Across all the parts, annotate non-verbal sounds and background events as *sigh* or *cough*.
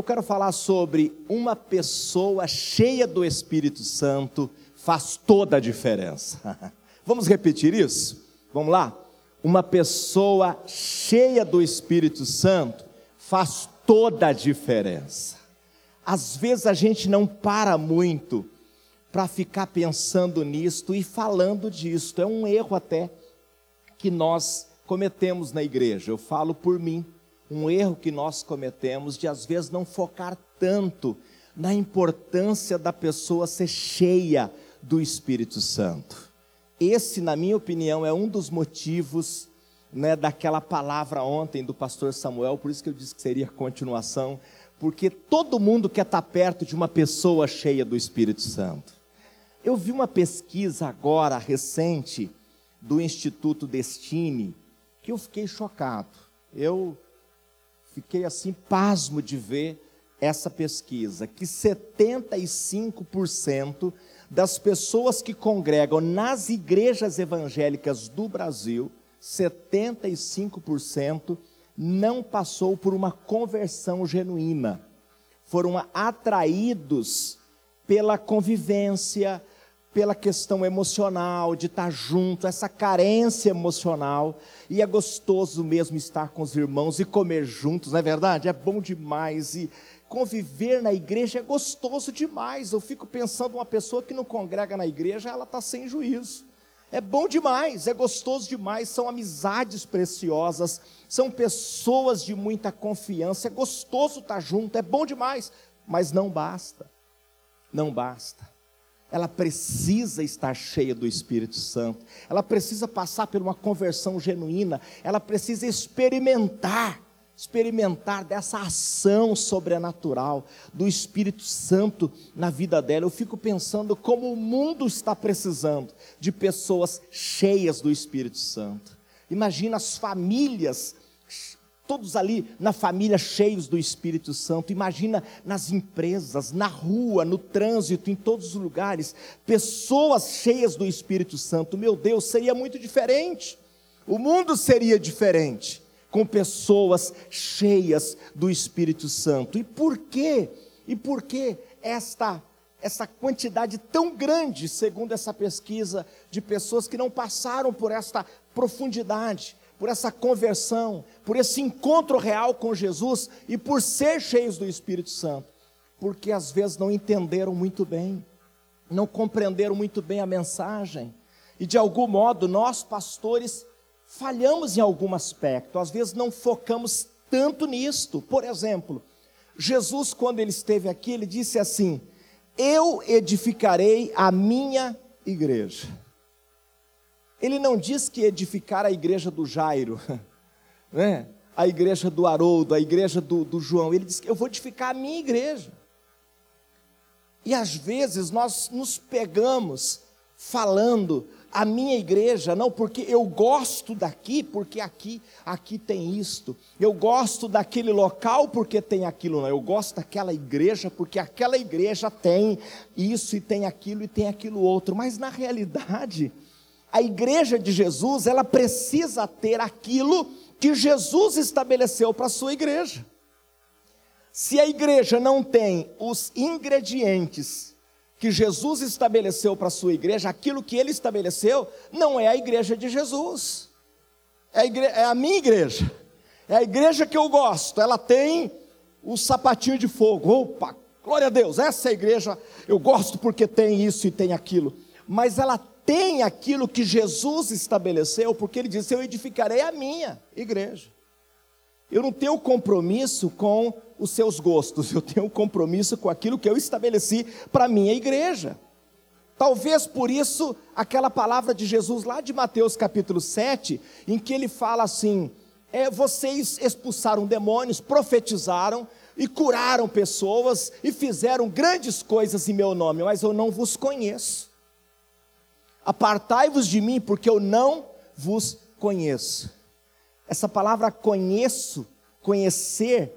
Eu quero falar sobre uma pessoa cheia do Espírito Santo faz toda a diferença. *laughs* Vamos repetir isso? Vamos lá? Uma pessoa cheia do Espírito Santo faz toda a diferença. Às vezes a gente não para muito para ficar pensando nisto e falando disto. É um erro até que nós cometemos na igreja. Eu falo por mim. Um erro que nós cometemos de às vezes não focar tanto na importância da pessoa ser cheia do Espírito Santo. Esse, na minha opinião, é um dos motivos né, daquela palavra ontem do pastor Samuel, por isso que eu disse que seria continuação, porque todo mundo quer estar perto de uma pessoa cheia do Espírito Santo. Eu vi uma pesquisa agora recente do Instituto Destine que eu fiquei chocado. Eu fiquei assim pasmo de ver essa pesquisa que 75% das pessoas que congregam nas igrejas evangélicas do Brasil, 75% não passou por uma conversão genuína. Foram atraídos pela convivência, pela questão emocional, de estar junto, essa carência emocional, e é gostoso mesmo estar com os irmãos e comer juntos, não é verdade? É bom demais, e conviver na igreja é gostoso demais. Eu fico pensando, uma pessoa que não congrega na igreja, ela está sem juízo. É bom demais, é gostoso demais, são amizades preciosas, são pessoas de muita confiança, é gostoso estar junto, é bom demais, mas não basta, não basta ela precisa estar cheia do Espírito Santo, ela precisa passar por uma conversão genuína, ela precisa experimentar, experimentar dessa ação sobrenatural do Espírito Santo na vida dela. Eu fico pensando como o mundo está precisando de pessoas cheias do Espírito Santo. Imagina as famílias todos ali na família cheios do Espírito Santo. Imagina nas empresas, na rua, no trânsito, em todos os lugares, pessoas cheias do Espírito Santo. Meu Deus, seria muito diferente. O mundo seria diferente com pessoas cheias do Espírito Santo. E por quê? E por que esta essa quantidade tão grande, segundo essa pesquisa, de pessoas que não passaram por esta profundidade? Por essa conversão, por esse encontro real com Jesus e por ser cheios do Espírito Santo, porque às vezes não entenderam muito bem, não compreenderam muito bem a mensagem, e de algum modo nós, pastores, falhamos em algum aspecto, às vezes não focamos tanto nisto. Por exemplo, Jesus, quando ele esteve aqui, ele disse assim: Eu edificarei a minha igreja. Ele não diz que edificar a igreja do Jairo, *laughs* né? a igreja do Haroldo, a igreja do, do João. Ele diz que eu vou edificar a minha igreja. E às vezes nós nos pegamos falando a minha igreja, não porque eu gosto daqui, porque aqui, aqui tem isto. Eu gosto daquele local porque tem aquilo, não. Eu gosto daquela igreja porque aquela igreja tem isso e tem aquilo e tem aquilo outro. Mas na realidade, a igreja de Jesus, ela precisa ter aquilo que Jesus estabeleceu para a sua igreja. Se a igreja não tem os ingredientes que Jesus estabeleceu para a sua igreja, aquilo que ele estabeleceu, não é a igreja de Jesus, é a, é a minha igreja, é a igreja que eu gosto, ela tem o sapatinho de fogo, opa, glória a Deus, essa é a igreja, eu gosto porque tem isso e tem aquilo, mas ela tem aquilo que Jesus estabeleceu, porque ele disse: Eu edificarei a minha igreja. Eu não tenho compromisso com os seus gostos, *laughs* eu tenho compromisso com aquilo que eu estabeleci para a minha igreja. Talvez por isso, aquela palavra de Jesus lá de Mateus capítulo 7, em que ele fala assim: é, vocês expulsaram demônios, profetizaram e curaram pessoas e fizeram grandes coisas em meu nome, mas eu não vos conheço. Apartai-vos de mim, porque eu não vos conheço. Essa palavra conheço, conhecer,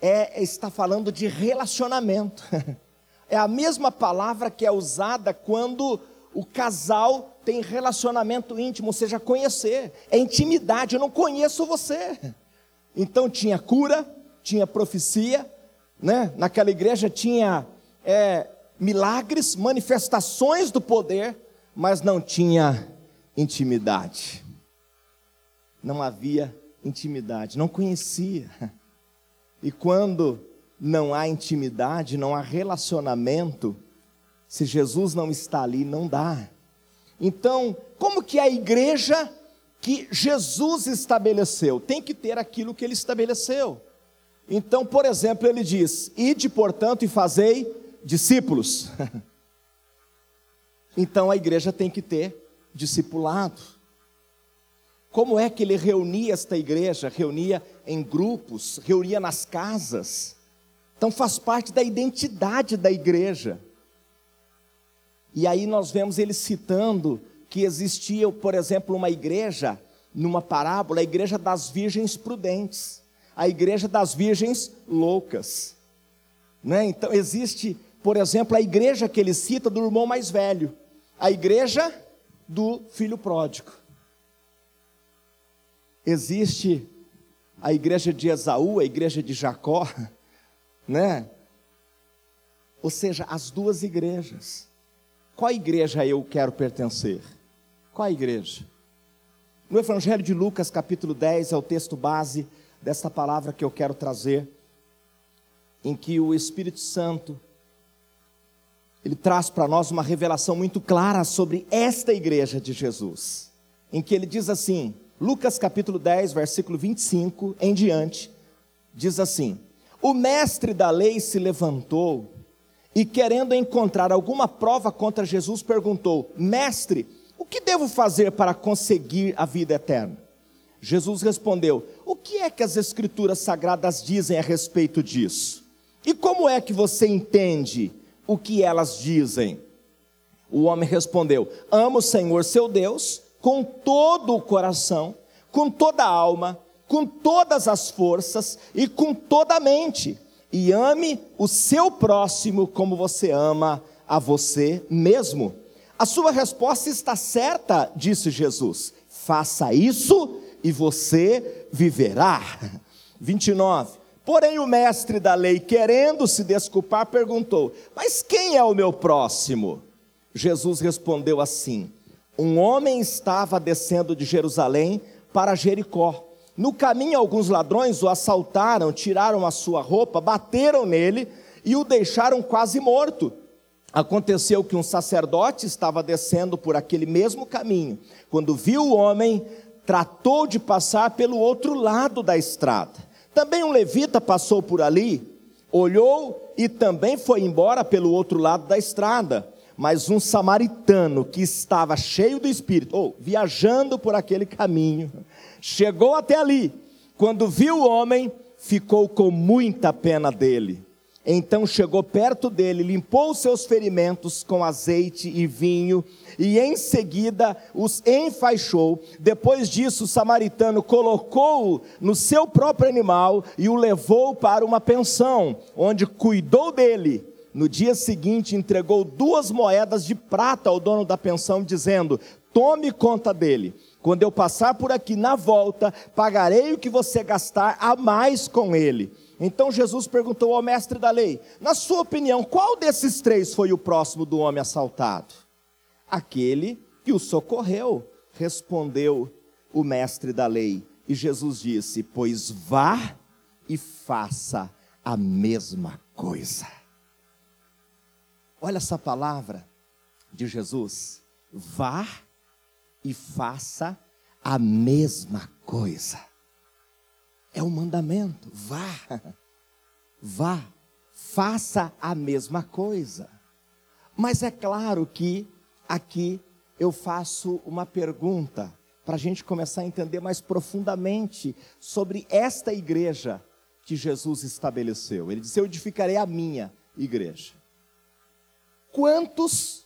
é, está falando de relacionamento. *laughs* É a mesma palavra que é usada quando o casal tem relacionamento íntimo, ou seja, conhecer, é intimidade. Eu não conheço você. Então tinha cura, tinha profecia, né? Naquela igreja tinha é, milagres, manifestações do poder, mas não tinha intimidade. Não havia intimidade, não conhecia. E quando não há intimidade, não há relacionamento, se Jesus não está ali, não dá. Então, como que a igreja que Jesus estabeleceu tem que ter aquilo que ele estabeleceu? Então, por exemplo, ele diz: Ide, portanto, e fazei discípulos. *laughs* então a igreja tem que ter discipulado. Como é que ele reunia esta igreja? Reunia em grupos, reunia nas casas. Então faz parte da identidade da igreja. E aí nós vemos ele citando que existia, por exemplo, uma igreja, numa parábola, a igreja das virgens prudentes, a igreja das virgens loucas. Né? Então existe, por exemplo, a igreja que ele cita do irmão mais velho, a igreja do filho pródigo. Existe a igreja de Esaú, a igreja de Jacó, *laughs* né? Ou seja, as duas igrejas. Qual igreja eu quero pertencer? Qual igreja? No Evangelho de Lucas, capítulo 10, é o texto base desta palavra que eu quero trazer, em que o Espírito Santo ele traz para nós uma revelação muito clara sobre esta igreja de Jesus, em que ele diz assim: Lucas capítulo 10, versículo 25 em diante, diz assim: O mestre da lei se levantou e, querendo encontrar alguma prova contra Jesus, perguntou: Mestre, o que devo fazer para conseguir a vida eterna? Jesus respondeu: O que é que as Escrituras sagradas dizem a respeito disso? E como é que você entende o que elas dizem? O homem respondeu: Amo o Senhor seu Deus com todo o coração, com toda a alma, com todas as forças e com toda a mente. E ame o seu próximo como você ama a você mesmo. A sua resposta está certa, disse Jesus. Faça isso e você viverá. *laughs* 29. Porém, o mestre da lei, querendo se desculpar, perguntou: Mas quem é o meu próximo? Jesus respondeu assim: um homem estava descendo de Jerusalém para Jericó. No caminho, alguns ladrões o assaltaram, tiraram a sua roupa, bateram nele e o deixaram quase morto. Aconteceu que um sacerdote estava descendo por aquele mesmo caminho. Quando viu o homem, tratou de passar pelo outro lado da estrada. Também um levita passou por ali, olhou e também foi embora pelo outro lado da estrada mas um samaritano que estava cheio do espírito, ou viajando por aquele caminho, chegou até ali. Quando viu o homem, ficou com muita pena dele. Então chegou perto dele, limpou os seus ferimentos com azeite e vinho, e em seguida os enfaixou. Depois disso, o samaritano colocou-o no seu próprio animal e o levou para uma pensão, onde cuidou dele. No dia seguinte, entregou duas moedas de prata ao dono da pensão, dizendo: Tome conta dele. Quando eu passar por aqui na volta, pagarei o que você gastar a mais com ele. Então Jesus perguntou ao mestre da lei: Na sua opinião, qual desses três foi o próximo do homem assaltado? Aquele que o socorreu, respondeu o mestre da lei. E Jesus disse: Pois vá e faça a mesma coisa. Olha essa palavra de Jesus. Vá e faça a mesma coisa. É um mandamento. Vá. Vá. Faça a mesma coisa. Mas é claro que aqui eu faço uma pergunta para a gente começar a entender mais profundamente sobre esta igreja que Jesus estabeleceu. Ele disse: Eu edificarei a minha igreja. Quantos,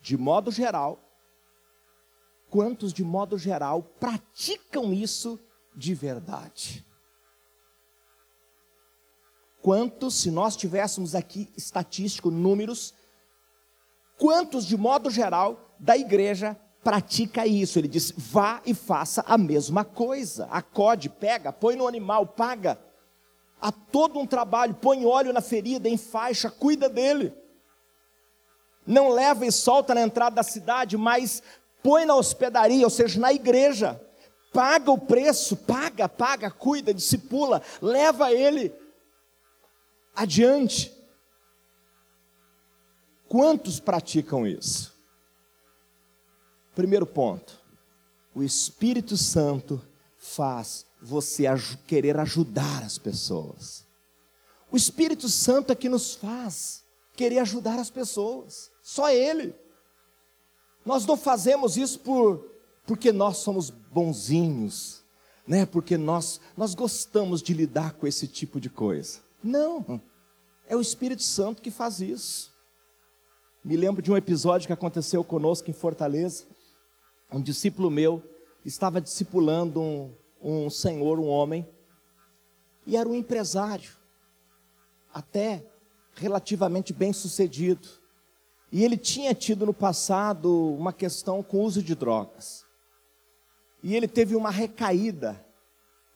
de modo geral, quantos de modo geral praticam isso de verdade? Quantos, se nós tivéssemos aqui estatístico, números, quantos de modo geral da igreja pratica isso? Ele diz: vá e faça a mesma coisa. Acode, pega, põe no animal, paga. Há todo um trabalho, põe óleo na ferida, em faixa, cuida dele. Não leva e solta na entrada da cidade, mas põe na hospedaria, ou seja, na igreja. Paga o preço, paga, paga, cuida, discipula, leva ele adiante. Quantos praticam isso? Primeiro ponto: o Espírito Santo faz você querer ajudar as pessoas. O Espírito Santo é que nos faz querer ajudar as pessoas, só Ele. Nós não fazemos isso por, porque nós somos bonzinhos, né? porque nós, nós gostamos de lidar com esse tipo de coisa. Não, é o Espírito Santo que faz isso. Me lembro de um episódio que aconteceu conosco em Fortaleza. Um discípulo meu estava discipulando um, um senhor, um homem, e era um empresário, até relativamente bem sucedido. E ele tinha tido no passado uma questão com o uso de drogas. E ele teve uma recaída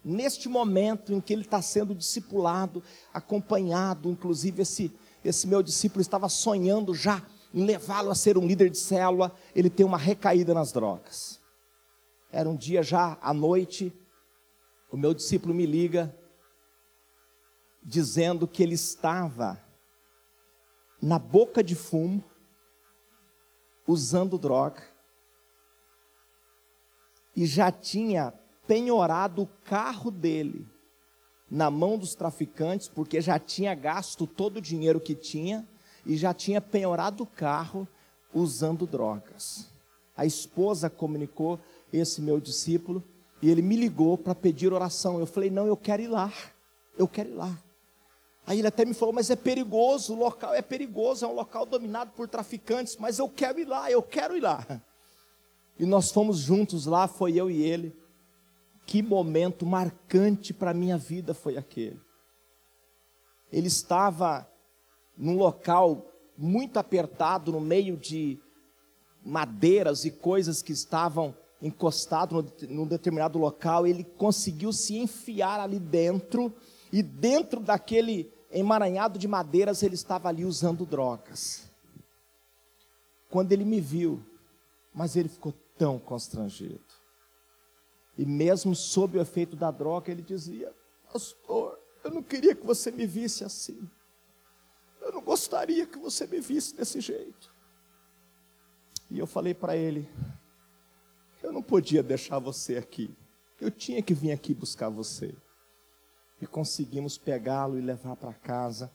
neste momento em que ele está sendo discipulado, acompanhado, inclusive esse, esse meu discípulo estava sonhando já em levá-lo a ser um líder de célula, ele tem uma recaída nas drogas. Era um dia já à noite, o meu discípulo me liga, dizendo que ele estava na boca de fumo, usando droga, e já tinha penhorado o carro dele na mão dos traficantes, porque já tinha gasto todo o dinheiro que tinha e já tinha penhorado o carro usando drogas. A esposa comunicou esse meu discípulo e ele me ligou para pedir oração. Eu falei: "Não, eu quero ir lá. Eu quero ir lá". Aí ele até me falou: "Mas é perigoso, o local é perigoso, é um local dominado por traficantes, mas eu quero ir lá, eu quero ir lá". E nós fomos juntos lá, foi eu e ele. Que momento marcante para a minha vida foi aquele. Ele estava num local muito apertado, no meio de madeiras e coisas que estavam encostado num determinado local, ele conseguiu se enfiar ali dentro, e dentro daquele emaranhado de madeiras ele estava ali usando drogas. Quando ele me viu, mas ele ficou tão constrangido. E mesmo sob o efeito da droga, ele dizia: Pastor, eu não queria que você me visse assim. Eu não gostaria que você me visse desse jeito. E eu falei para ele: Eu não podia deixar você aqui. Eu tinha que vir aqui buscar você. E conseguimos pegá-lo e levar para casa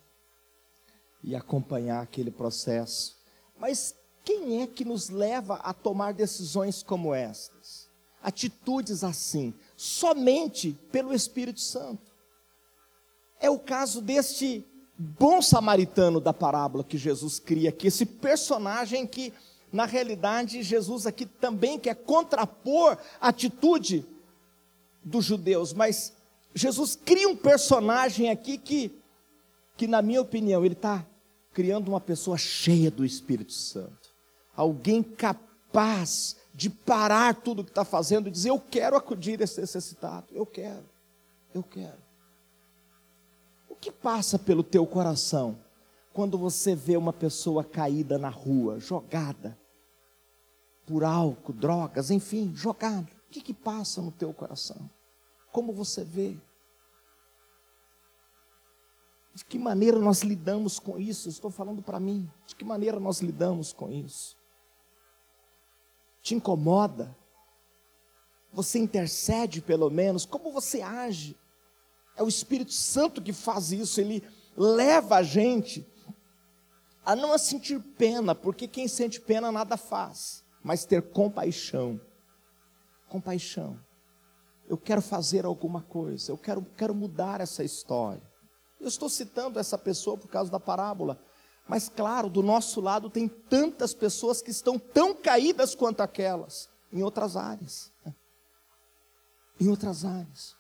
e acompanhar aquele processo. Mas quem é que nos leva a tomar decisões como estas? Atitudes assim, somente pelo Espírito Santo. É o caso deste bom samaritano da parábola que Jesus cria aqui, esse personagem que, na realidade, Jesus aqui também quer contrapor a atitude dos judeus, mas Jesus cria um personagem aqui que, que na minha opinião, ele está criando uma pessoa cheia do Espírito Santo, alguém capaz de parar tudo que está fazendo e dizer: Eu quero acudir esse necessitado, eu quero, eu quero que passa pelo teu coração quando você vê uma pessoa caída na rua, jogada por álcool, drogas, enfim, jogada? O que, que passa no teu coração? Como você vê? De que maneira nós lidamos com isso? Estou falando para mim. De que maneira nós lidamos com isso? Te incomoda? Você intercede pelo menos? Como você age? É o Espírito Santo que faz isso, ele leva a gente a não sentir pena, porque quem sente pena nada faz, mas ter compaixão. Compaixão. Eu quero fazer alguma coisa, eu quero, quero mudar essa história. Eu estou citando essa pessoa por causa da parábola, mas claro, do nosso lado tem tantas pessoas que estão tão caídas quanto aquelas, em outras áreas. Em outras áreas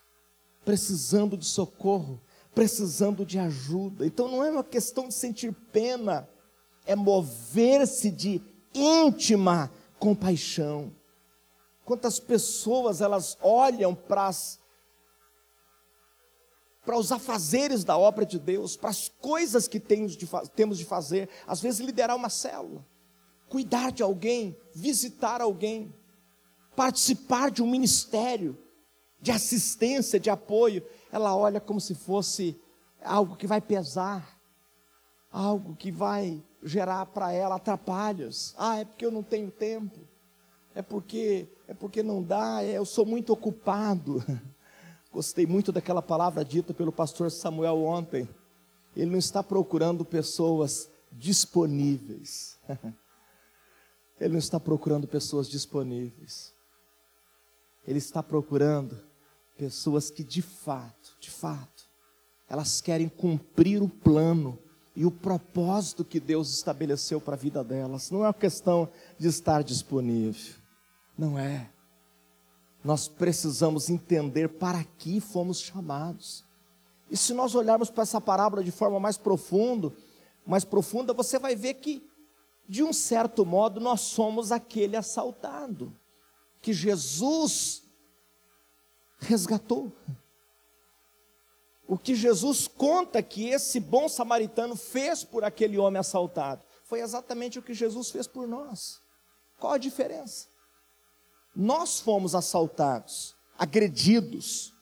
precisando de socorro, precisando de ajuda. Então não é uma questão de sentir pena, é mover-se de íntima compaixão. Quantas pessoas elas olham para as para os afazeres da obra de Deus, para as coisas que temos de, fazer. Às vezes, liderar uma célula, cuidar de alguém, visitar alguém, participar de um ministério de assistência, de apoio. Ela olha como se fosse algo que vai pesar, algo que vai gerar para ela atrapalhos. Ah, é porque eu não tenho tempo. É porque é porque não dá, é, eu sou muito ocupado. *laughs* Gostei muito daquela palavra dita pelo pastor Samuel ontem. Ele não está procurando pessoas disponíveis. *laughs* Ele não está procurando pessoas disponíveis. Ele está procurando pessoas que de fato, de fato, elas querem cumprir o plano e o propósito que Deus estabeleceu para a vida delas. Não é uma questão de estar disponível. Não é nós precisamos entender para que fomos chamados. E se nós olharmos para essa parábola de forma mais profunda, mais profunda, você vai ver que de um certo modo nós somos aquele assaltado que Jesus resgatou. O que Jesus conta que esse bom samaritano fez por aquele homem assaltado foi exatamente o que Jesus fez por nós. Qual a diferença? Nós fomos assaltados, agredidos,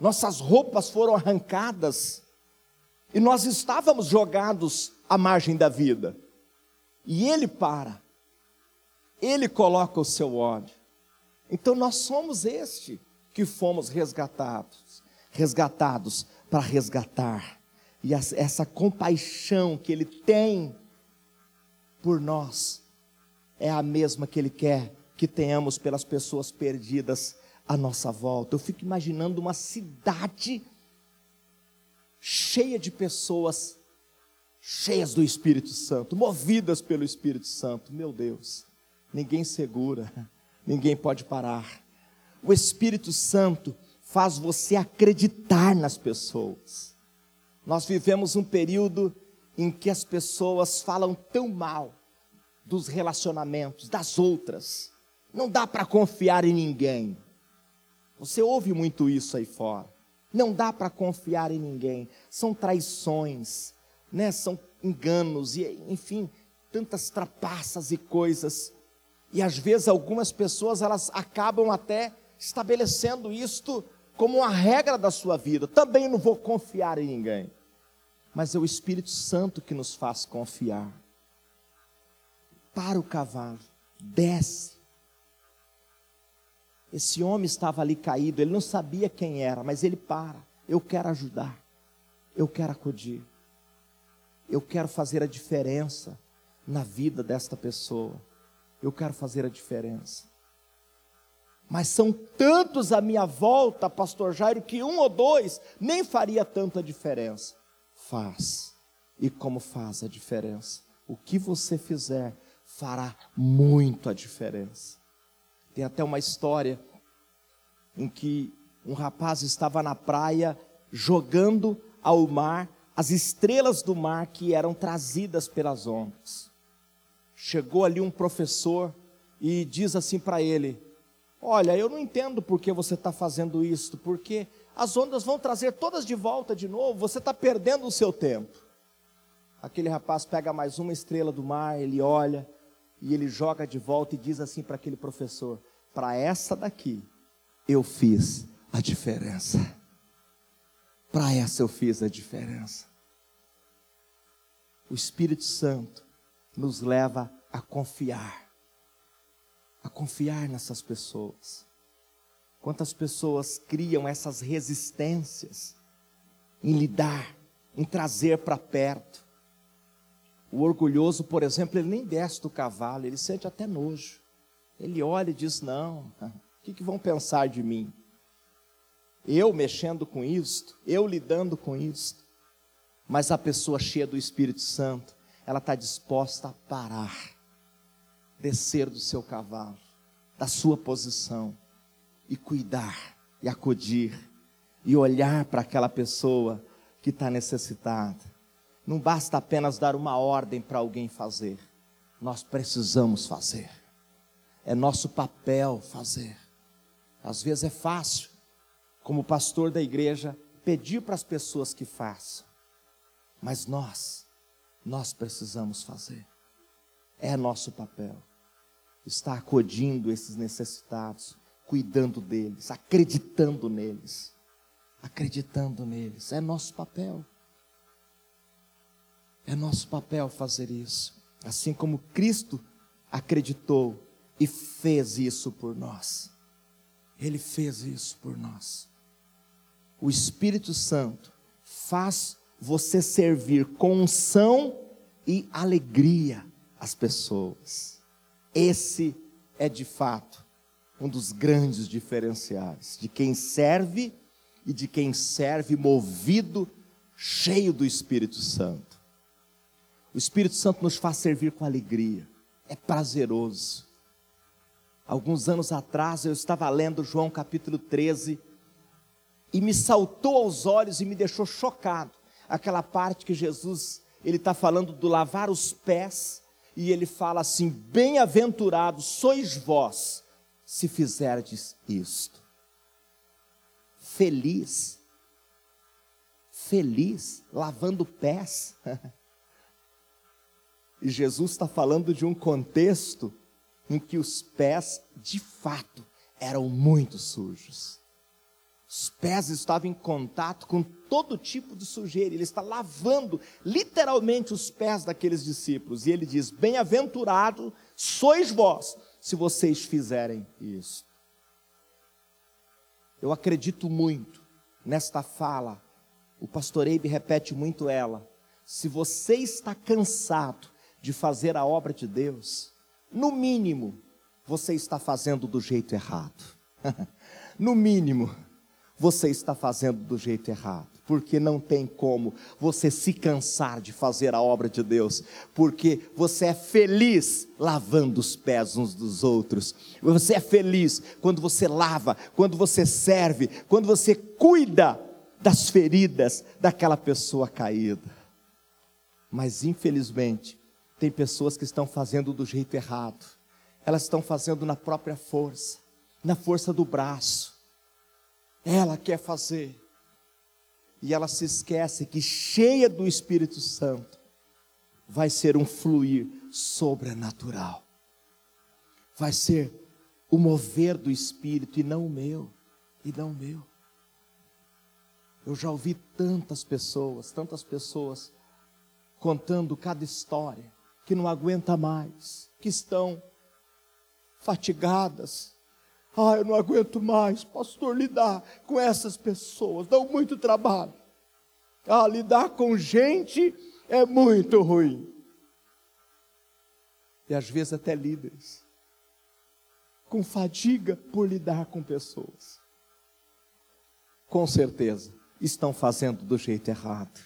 nossas roupas foram arrancadas e nós estávamos jogados à margem da vida. E ele para, ele coloca o seu ódio. Então nós somos este que fomos resgatados, resgatados para resgatar. E essa compaixão que ele tem por nós é a mesma que ele quer que tenhamos pelas pessoas perdidas à nossa volta. Eu fico imaginando uma cidade cheia de pessoas cheias do Espírito Santo, movidas pelo Espírito Santo. Meu Deus, ninguém segura, ninguém pode parar. O Espírito Santo faz você acreditar nas pessoas. Nós vivemos um período em que as pessoas falam tão mal dos relacionamentos, das outras. Não dá para confiar em ninguém. Você ouve muito isso aí fora. Não dá para confiar em ninguém. São traições, né? São enganos e enfim, tantas trapaças e coisas. E às vezes algumas pessoas elas acabam até estabelecendo isto como uma regra da sua vida. Também não vou confiar em ninguém. Mas é o Espírito Santo que nos faz confiar. Para o cavalo, desce esse homem estava ali caído, ele não sabia quem era, mas ele para. Eu quero ajudar, eu quero acudir, eu quero fazer a diferença na vida desta pessoa, eu quero fazer a diferença. Mas são tantos à minha volta, Pastor Jairo, que um ou dois nem faria tanta diferença. Faz. E como faz a diferença? O que você fizer fará muito a diferença. Tem até uma história em que um rapaz estava na praia jogando ao mar as estrelas do mar que eram trazidas pelas ondas. Chegou ali um professor e diz assim para ele: Olha, eu não entendo por que você está fazendo isso, porque as ondas vão trazer todas de volta de novo, você está perdendo o seu tempo. Aquele rapaz pega mais uma estrela do mar, ele olha e ele joga de volta e diz assim para aquele professor: para essa daqui, eu fiz a diferença. Para essa eu fiz a diferença. O Espírito Santo nos leva a confiar, a confiar nessas pessoas. Quantas pessoas criam essas resistências em lidar, em trazer para perto. O orgulhoso, por exemplo, ele nem desce do cavalo, ele sente até nojo. Ele olha e diz: Não, o *laughs* que, que vão pensar de mim? Eu mexendo com isto, eu lidando com isto. Mas a pessoa cheia do Espírito Santo, ela está disposta a parar, descer do seu cavalo, da sua posição, e cuidar, e acudir, e olhar para aquela pessoa que está necessitada. Não basta apenas dar uma ordem para alguém fazer, nós precisamos fazer. É nosso papel fazer. Às vezes é fácil, como pastor da igreja, pedir para as pessoas que façam, mas nós, nós precisamos fazer. É nosso papel. Estar acodindo esses necessitados, cuidando deles, acreditando neles. Acreditando neles. É nosso papel. É nosso papel fazer isso. Assim como Cristo acreditou e fez isso por nós. Ele fez isso por nós. O Espírito Santo faz você servir com unção e alegria as pessoas. Esse é de fato um dos grandes diferenciais de quem serve e de quem serve movido, cheio do Espírito Santo. O Espírito Santo nos faz servir com alegria, é prazeroso. Alguns anos atrás eu estava lendo João capítulo 13 e me saltou aos olhos e me deixou chocado aquela parte que Jesus ele está falando do lavar os pés e ele fala assim: bem-aventurados sois vós se fizerdes isto. Feliz, feliz, lavando pés. *laughs* e Jesus está falando de um contexto em que os pés, de fato, eram muito sujos. Os pés estavam em contato com todo tipo de sujeira. Ele está lavando literalmente os pés daqueles discípulos. E ele diz: Bem-aventurado sois vós, se vocês fizerem isso. Eu acredito muito nesta fala. O pastor Eibe repete muito ela. Se você está cansado de fazer a obra de Deus, no mínimo, você está fazendo do jeito errado. *laughs* no mínimo, você está fazendo do jeito errado. Porque não tem como você se cansar de fazer a obra de Deus, porque você é feliz lavando os pés uns dos outros. Você é feliz quando você lava, quando você serve, quando você cuida das feridas daquela pessoa caída. Mas infelizmente, tem pessoas que estão fazendo do jeito errado. Elas estão fazendo na própria força, na força do braço ela quer fazer. E ela se esquece que, cheia do Espírito Santo, vai ser um fluir sobrenatural. Vai ser o mover do Espírito e não o meu, e não o meu. Eu já ouvi tantas pessoas, tantas pessoas contando cada história que não aguenta mais, que estão fatigadas, ah, eu não aguento mais, pastor, lidar com essas pessoas, dão muito trabalho. Ah, lidar com gente é muito ruim. E às vezes até líderes, com fadiga por lidar com pessoas. Com certeza, estão fazendo do jeito errado.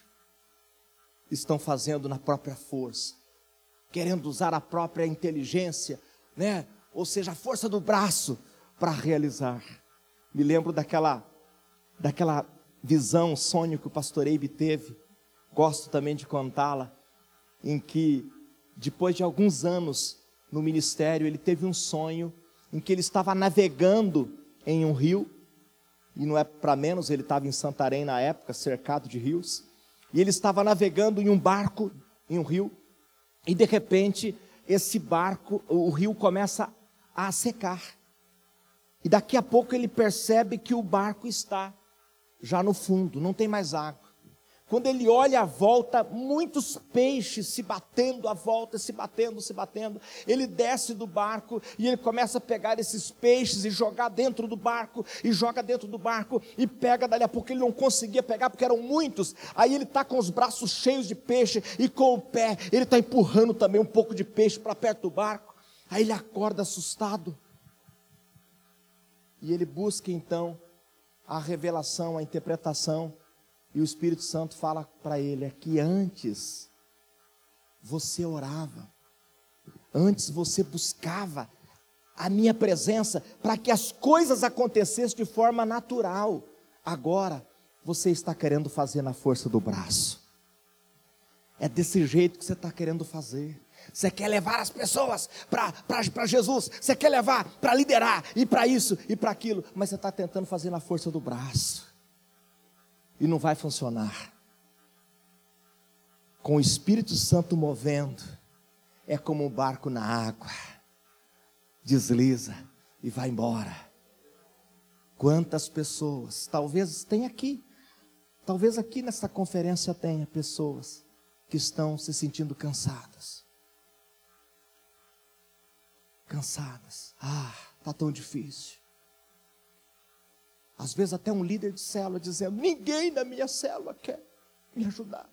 Estão fazendo na própria força, querendo usar a própria inteligência, né? Ou seja, a força do braço para realizar. Me lembro daquela, daquela visão, sonho que o pastor Eibe teve, gosto também de contá-la, em que, depois de alguns anos no ministério, ele teve um sonho em que ele estava navegando em um rio, e não é para menos, ele estava em Santarém na época, cercado de rios, e ele estava navegando em um barco, em um rio, e de repente, esse barco, o rio começa a secar. E daqui a pouco ele percebe que o barco está já no fundo, não tem mais água. Quando ele olha à volta, muitos peixes se batendo à volta, se batendo, se batendo. Ele desce do barco e ele começa a pegar esses peixes e jogar dentro do barco, e joga dentro do barco, e pega dali a pouco ele não conseguia pegar porque eram muitos. Aí ele está com os braços cheios de peixe e com o pé, ele está empurrando também um pouco de peixe para perto do barco. Aí ele acorda assustado. E ele busca então a revelação, a interpretação, e o Espírito Santo fala para ele: é que antes você orava, antes você buscava a minha presença para que as coisas acontecessem de forma natural. Agora você está querendo fazer na força do braço. É desse jeito que você está querendo fazer. Você quer levar as pessoas para Jesus, você quer levar para liderar, e para isso e para aquilo, mas você está tentando fazer na força do braço. E não vai funcionar. Com o Espírito Santo movendo, é como um barco na água, desliza e vai embora. Quantas pessoas, talvez tenha aqui, talvez aqui nessa conferência tenha pessoas que estão se sentindo cansadas. Cansadas. Ah, está tão difícil. Às vezes até um líder de célula dizendo: ninguém na minha célula quer me ajudar.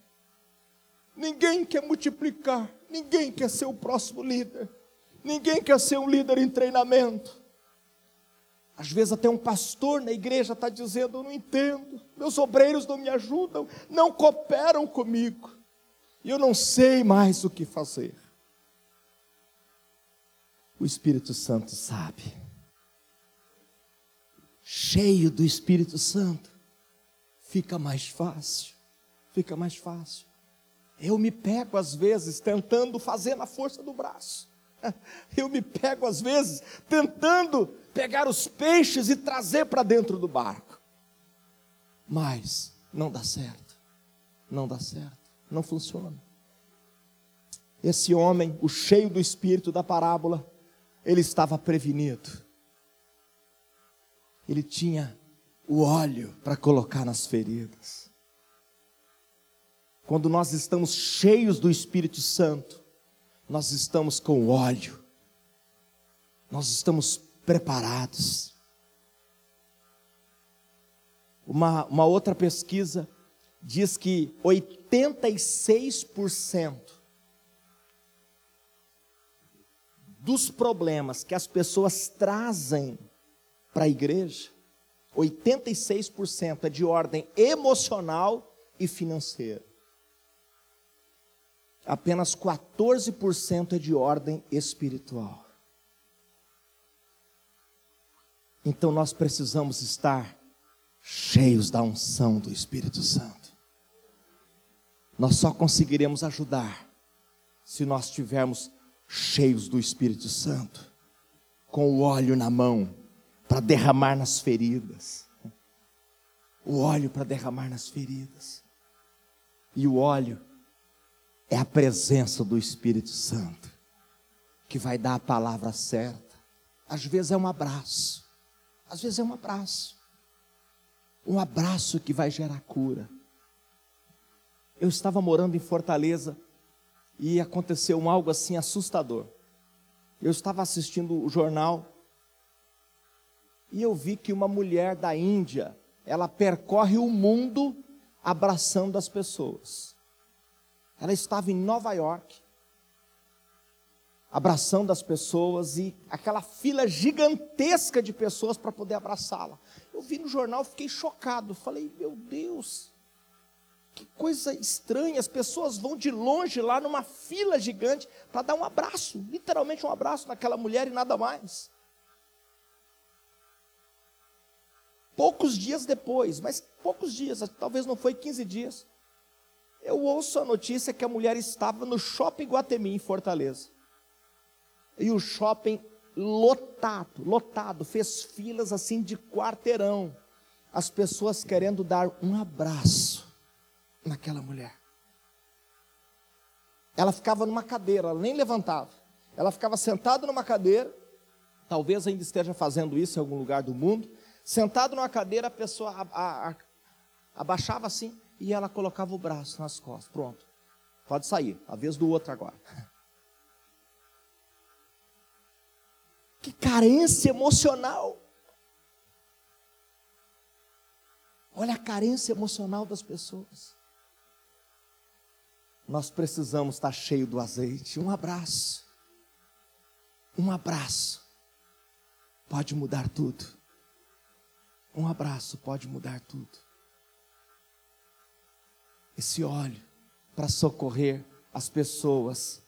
Ninguém quer multiplicar. Ninguém quer ser o próximo líder. Ninguém quer ser um líder em treinamento. Às vezes até um pastor na igreja está dizendo: Eu não entendo, meus obreiros não me ajudam, não cooperam comigo, e eu não sei mais o que fazer. O Espírito Santo sabe cheio do Espírito Santo, fica mais fácil. Fica mais fácil. Eu me pego às vezes tentando fazer na força do braço. *laughs* Eu me pego às vezes tentando pegar os peixes e trazer para dentro do barco. Mas não dá certo. Não dá certo. Não funciona. Esse homem, o cheio do espírito da parábola, ele estava prevenido ele tinha o óleo para colocar nas feridas. Quando nós estamos cheios do Espírito Santo, nós estamos com óleo, nós estamos preparados. Uma, uma outra pesquisa diz que 86% dos problemas que as pessoas trazem para a igreja, 86% é de ordem emocional e financeira. Apenas 14% é de ordem espiritual. Então nós precisamos estar cheios da unção do Espírito Santo. Nós só conseguiremos ajudar se nós estivermos cheios do Espírito Santo, com o óleo na mão para derramar nas feridas. O óleo para derramar nas feridas. E o óleo é a presença do Espírito Santo, que vai dar a palavra certa. Às vezes é um abraço, às vezes é um abraço. Um abraço que vai gerar cura. Eu estava morando em Fortaleza e aconteceu algo assim assustador. Eu estava assistindo o jornal e eu vi que uma mulher da Índia, ela percorre o mundo abraçando as pessoas. Ela estava em Nova York, abraçando as pessoas e aquela fila gigantesca de pessoas para poder abraçá-la. Eu vi no jornal, fiquei chocado, falei: "Meu Deus, que coisa estranha, as pessoas vão de longe lá numa fila gigante para dar um abraço, literalmente um abraço naquela mulher e nada mais. Poucos dias depois, mas poucos dias, talvez não foi 15 dias, eu ouço a notícia que a mulher estava no shopping Guatemi, em Fortaleza. E o shopping lotado, lotado, fez filas assim de quarteirão. As pessoas querendo dar um abraço naquela mulher. Ela ficava numa cadeira, ela nem levantava. Ela ficava sentada numa cadeira, talvez ainda esteja fazendo isso em algum lugar do mundo Sentado numa cadeira, a pessoa a, a, abaixava assim e ela colocava o braço nas costas. Pronto. Pode sair. A vez do outro agora. *laughs* Que carência emocional. Olha a carência emocional das pessoas. Nós precisamos estar cheio do azeite. Um abraço. Um abraço. Pode mudar tudo. Um abraço pode mudar tudo. Esse óleo para socorrer as pessoas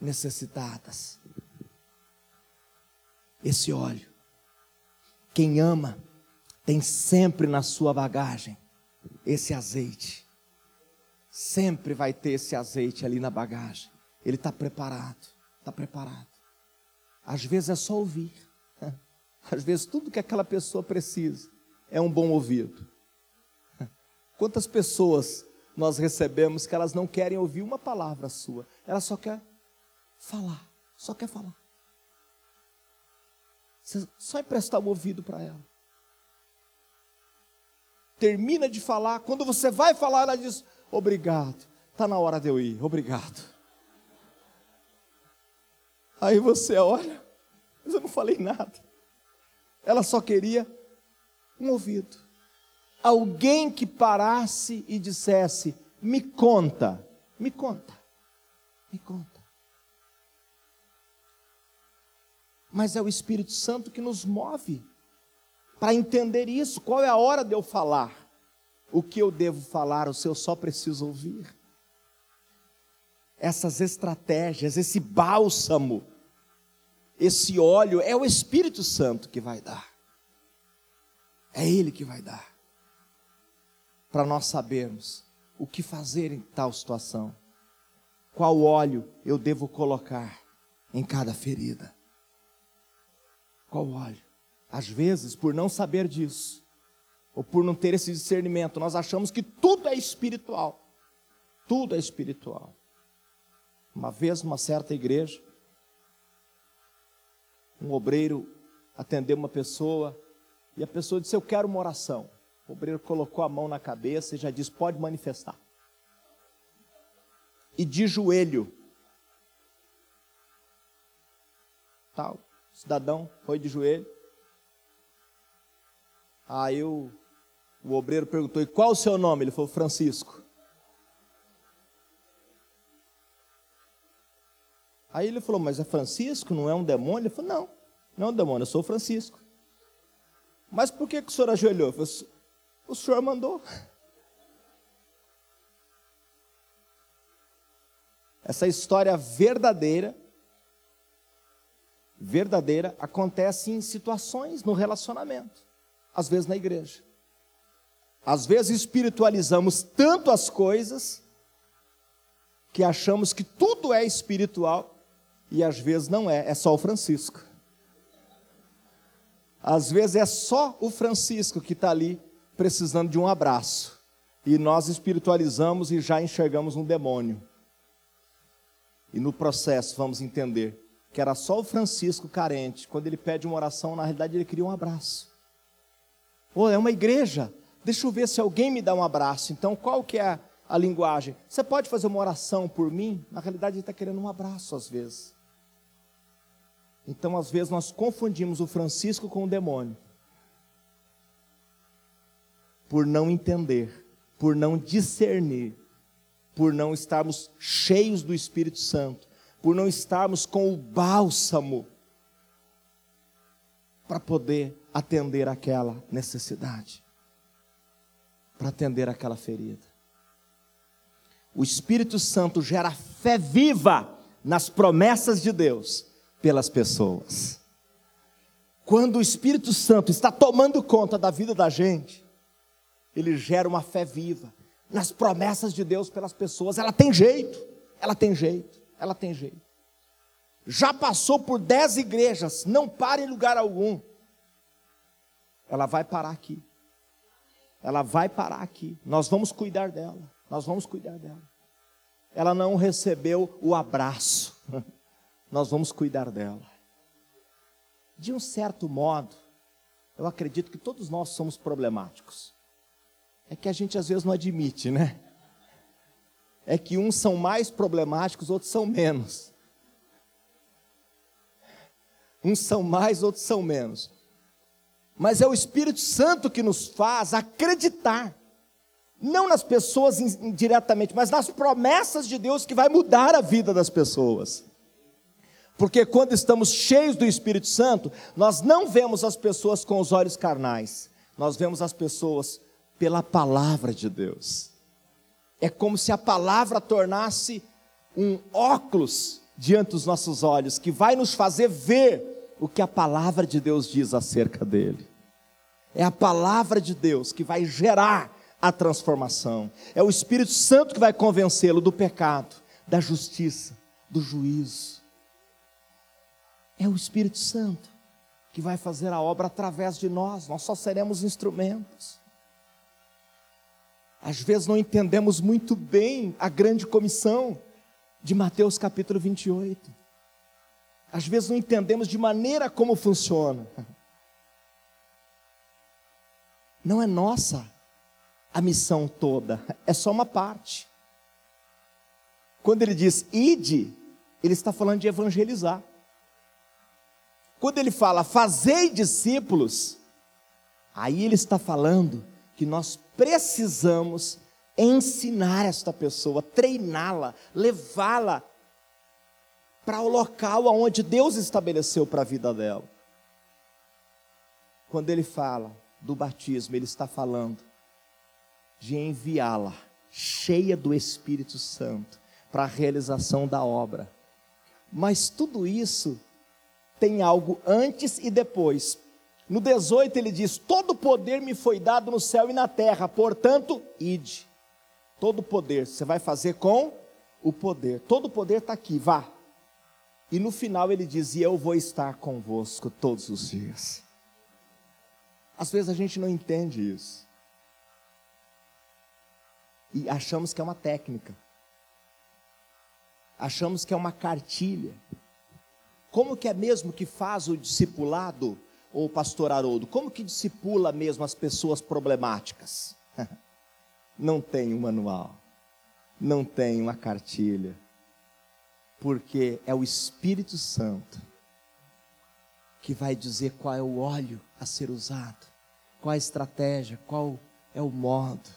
necessitadas. Esse óleo. Quem ama tem sempre na sua bagagem esse azeite. Sempre vai ter esse azeite ali na bagagem. Ele está preparado. Está preparado. Às vezes é só ouvir. *laughs* Às vezes tudo que aquela pessoa precisa é um bom ouvido. Quantas pessoas nós recebemos que elas não querem ouvir uma palavra sua, ela só quer falar, só quer falar. Você só emprestar o ouvido para ela. Termina de falar, quando você vai falar, ela diz: Obrigado, está na hora de eu ir, obrigado. Aí você olha, mas eu não falei nada. Ela só queria um ouvido. Alguém que parasse e dissesse: Me conta, me conta, me conta. Mas é o Espírito Santo que nos move para entender isso. Qual é a hora de eu falar? O que eu devo falar, o seu só preciso ouvir. Essas estratégias, esse bálsamo, esse óleo, é o Espírito Santo que vai dar. É Ele que vai dar. Para nós sabermos o que fazer em tal situação. Qual óleo eu devo colocar em cada ferida. Qual óleo? Às vezes, por não saber disso, ou por não ter esse discernimento, nós achamos que tudo é espiritual. Tudo é espiritual. Uma vez, numa certa igreja, um obreiro atendeu uma pessoa e a pessoa disse: Eu quero uma oração. O obreiro colocou a mão na cabeça e já disse: Pode manifestar. E de joelho. Tal. Cidadão foi de joelho. Aí o, o obreiro perguntou: E qual o seu nome? Ele falou: Francisco. Aí ele falou: Mas é Francisco? Não é um demônio? Ele falou: Não, não é um demônio, eu sou Francisco. Mas por que, que o senhor ajoelhou? Falei, o senhor mandou. Essa história verdadeira, verdadeira, acontece em situações no relacionamento, às vezes na igreja. Às vezes espiritualizamos tanto as coisas que achamos que tudo é espiritual e às vezes não é, é só o Francisco. Às vezes é só o Francisco que está ali precisando de um abraço. E nós espiritualizamos e já enxergamos um demônio. E no processo vamos entender que era só o Francisco carente. Quando ele pede uma oração, na realidade ele queria um abraço. Ou é uma igreja. Deixa eu ver se alguém me dá um abraço. Então qual que é a linguagem? Você pode fazer uma oração por mim? Na realidade ele está querendo um abraço às vezes. Então, às vezes, nós confundimos o Francisco com o demônio. Por não entender, por não discernir, por não estarmos cheios do Espírito Santo, por não estarmos com o bálsamo para poder atender aquela necessidade, para atender aquela ferida. O Espírito Santo gera fé viva nas promessas de Deus pelas pessoas. Quando o Espírito Santo está tomando conta da vida da gente, ele gera uma fé viva nas promessas de Deus pelas pessoas. Ela tem jeito, ela tem jeito, ela tem jeito. Já passou por dez igrejas, não para em lugar algum. Ela vai parar aqui. Ela vai parar aqui. Nós vamos cuidar dela. Nós vamos cuidar dela. Ela não recebeu o abraço. *laughs* nós vamos cuidar dela. De um certo modo, eu acredito que todos nós somos problemáticos. É que a gente às vezes não admite, né? É que uns são mais problemáticos, outros são menos. Uns são mais, outros são menos. Mas é o Espírito Santo que nos faz acreditar, não nas pessoas diretamente, mas nas promessas de Deus que vai mudar a vida das pessoas. Porque quando estamos cheios do Espírito Santo, nós não vemos as pessoas com os olhos carnais, nós vemos as pessoas pela palavra de Deus. É como se a palavra tornasse um óculos diante dos nossos olhos, que vai nos fazer ver o que a palavra de Deus diz acerca dele. É a palavra de Deus que vai gerar a transformação. É o Espírito Santo que vai convencê-lo do pecado, da justiça, do juízo é o Espírito Santo que vai fazer a obra através de nós, nós só seremos instrumentos. Às vezes não entendemos muito bem a grande comissão de Mateus capítulo 28. Às vezes não entendemos de maneira como funciona. Não é nossa a missão toda, é só uma parte. Quando ele diz ide, ele está falando de evangelizar. Quando ele fala fazei discípulos, aí ele está falando que nós precisamos ensinar esta pessoa, treiná-la, levá-la para o local onde Deus estabeleceu para a vida dela. Quando ele fala do batismo, ele está falando de enviá-la, cheia do Espírito Santo, para a realização da obra. Mas tudo isso tem algo antes e depois. No 18 ele diz: Todo poder me foi dado no céu e na terra, portanto, ide. Todo poder, você vai fazer com o poder. Todo poder está aqui, vá. E no final ele dizia: Eu vou estar convosco todos os dias. Às vezes a gente não entende isso. E achamos que é uma técnica. Achamos que é uma cartilha. Como que é mesmo que faz o discipulado, ou pastor Haroldo? Como que discipula mesmo as pessoas problemáticas? *laughs* Não tem um manual, não tem uma cartilha, porque é o Espírito Santo que vai dizer qual é o óleo a ser usado, qual a estratégia, qual é o modo.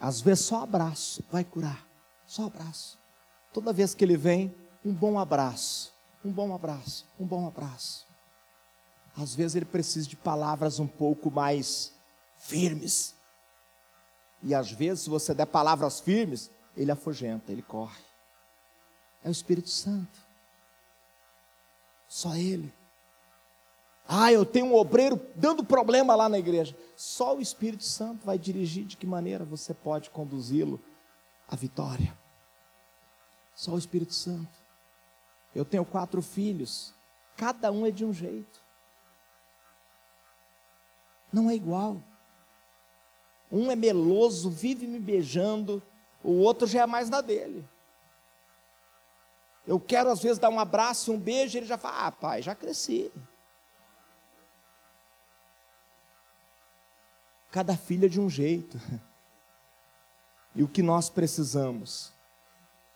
Às vezes só abraço vai curar, só abraço. Toda vez que ele vem, um bom abraço, um bom abraço, um bom abraço. Às vezes ele precisa de palavras um pouco mais firmes. E às vezes, se você der palavras firmes, ele afugenta, ele corre. É o Espírito Santo. Só ele. Ah, eu tenho um obreiro dando problema lá na igreja. Só o Espírito Santo vai dirigir de que maneira você pode conduzi-lo à vitória. Só o Espírito Santo. Eu tenho quatro filhos, cada um é de um jeito. Não é igual. Um é meloso, vive me beijando, o outro já é mais na dele. Eu quero às vezes dar um abraço e um beijo, ele já fala: Ah, pai, já cresci. Cada filho é de um jeito. *laughs* E o que nós precisamos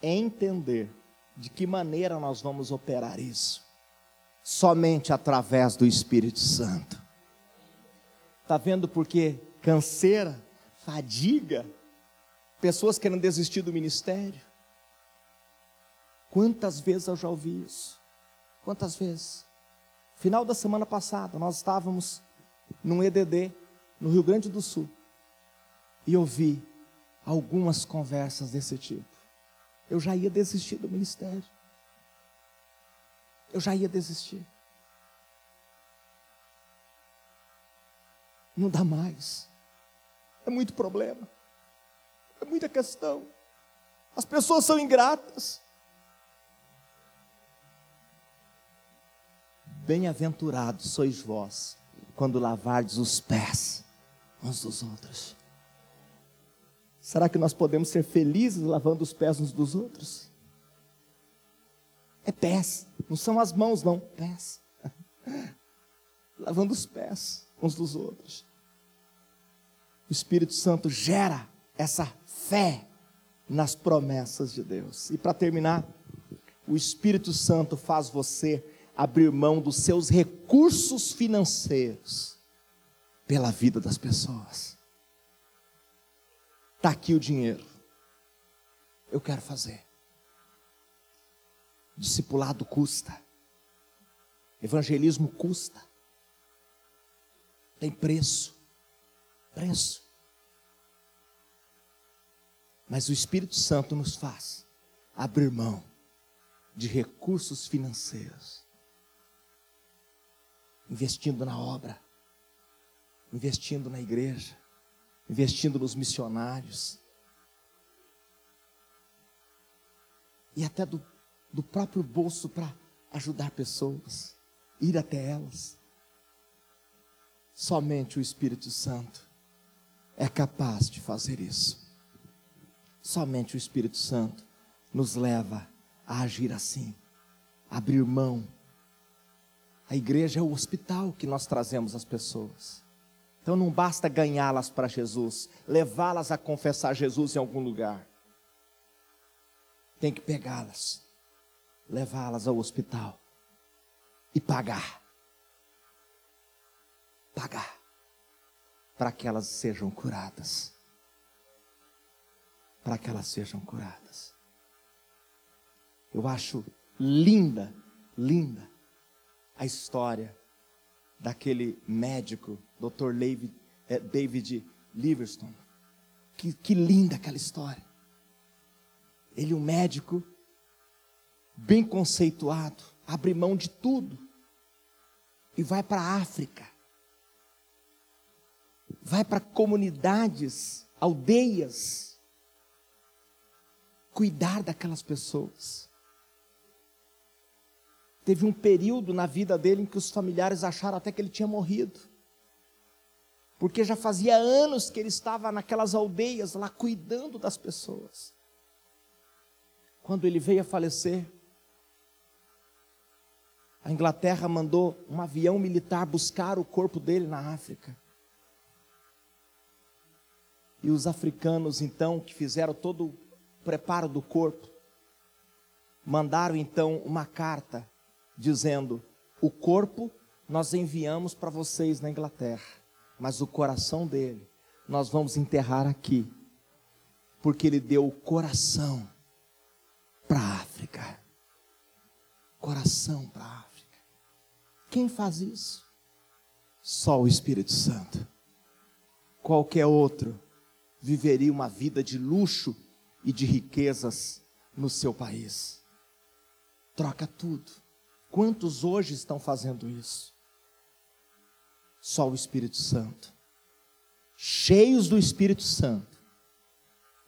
é entender de que maneira nós vamos operar isso. Somente através do Espírito Santo. Está vendo porque canseira, fadiga, pessoas querendo desistir do ministério? Quantas vezes eu já ouvi isso? Quantas vezes? Final da semana passada, nós estávamos num EDD, no Rio Grande do Sul, e ouvi algumas conversas desse tipo eu já ia desistir do ministério. Eu já ia desistir. Não dá mais. É muito problema. É muita questão. As pessoas são ingratas. Bem-aventurados sois vós, quando lavardes os pés uns dos outros. Será que nós podemos ser felizes lavando os pés uns dos outros? É pés, não são as mãos, não, pés. *laughs* lavando os pés uns dos outros. O Espírito Santo gera essa fé nas promessas de Deus. E para terminar, o Espírito Santo faz você abrir mão dos seus recursos financeiros pela vida das pessoas. Está aqui o dinheiro. Eu quero fazer. Discipulado custa. Evangelismo custa. Tem preço. Preço. Mas o Espírito Santo nos faz abrir mão de recursos financeiros, investindo na obra, investindo na igreja, investindo nos missionários. E até do, do próprio bolso para ajudar pessoas, ir até elas. Somente o Espírito Santo é capaz de fazer isso. Somente o Espírito Santo nos leva a agir assim, abrir mão. A igreja é o hospital que nós trazemos às pessoas. Então não basta ganhá-las para Jesus, levá-las a confessar Jesus em algum lugar. Tem que pegá-las, levá-las ao hospital e pagar. Pagar para que elas sejam curadas. Para que elas sejam curadas. Eu acho linda, linda a história daquele médico, Dr. David, eh, David Livingstone. Que, que linda aquela história. Ele, um médico, bem conceituado, abre mão de tudo e vai para a África vai para comunidades, aldeias, cuidar daquelas pessoas. Teve um período na vida dele em que os familiares acharam até que ele tinha morrido. Porque já fazia anos que ele estava naquelas aldeias lá cuidando das pessoas. Quando ele veio a falecer, a Inglaterra mandou um avião militar buscar o corpo dele na África. E os africanos, então, que fizeram todo o preparo do corpo, mandaram então uma carta dizendo: o corpo nós enviamos para vocês na Inglaterra, mas o coração dele nós vamos enterrar aqui, porque ele deu o coração para a África. Coração para a África. Quem faz isso? Só o Espírito Santo. Qualquer outro viveria uma vida de luxo e de riquezas no seu país. Troca tudo. Quantos hoje estão fazendo isso? Só o Espírito Santo. Cheios do Espírito Santo,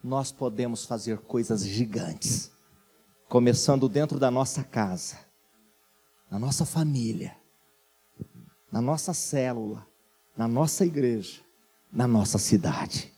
nós podemos fazer coisas gigantes, começando dentro da nossa casa, na nossa família, na nossa célula, na nossa igreja, na nossa cidade.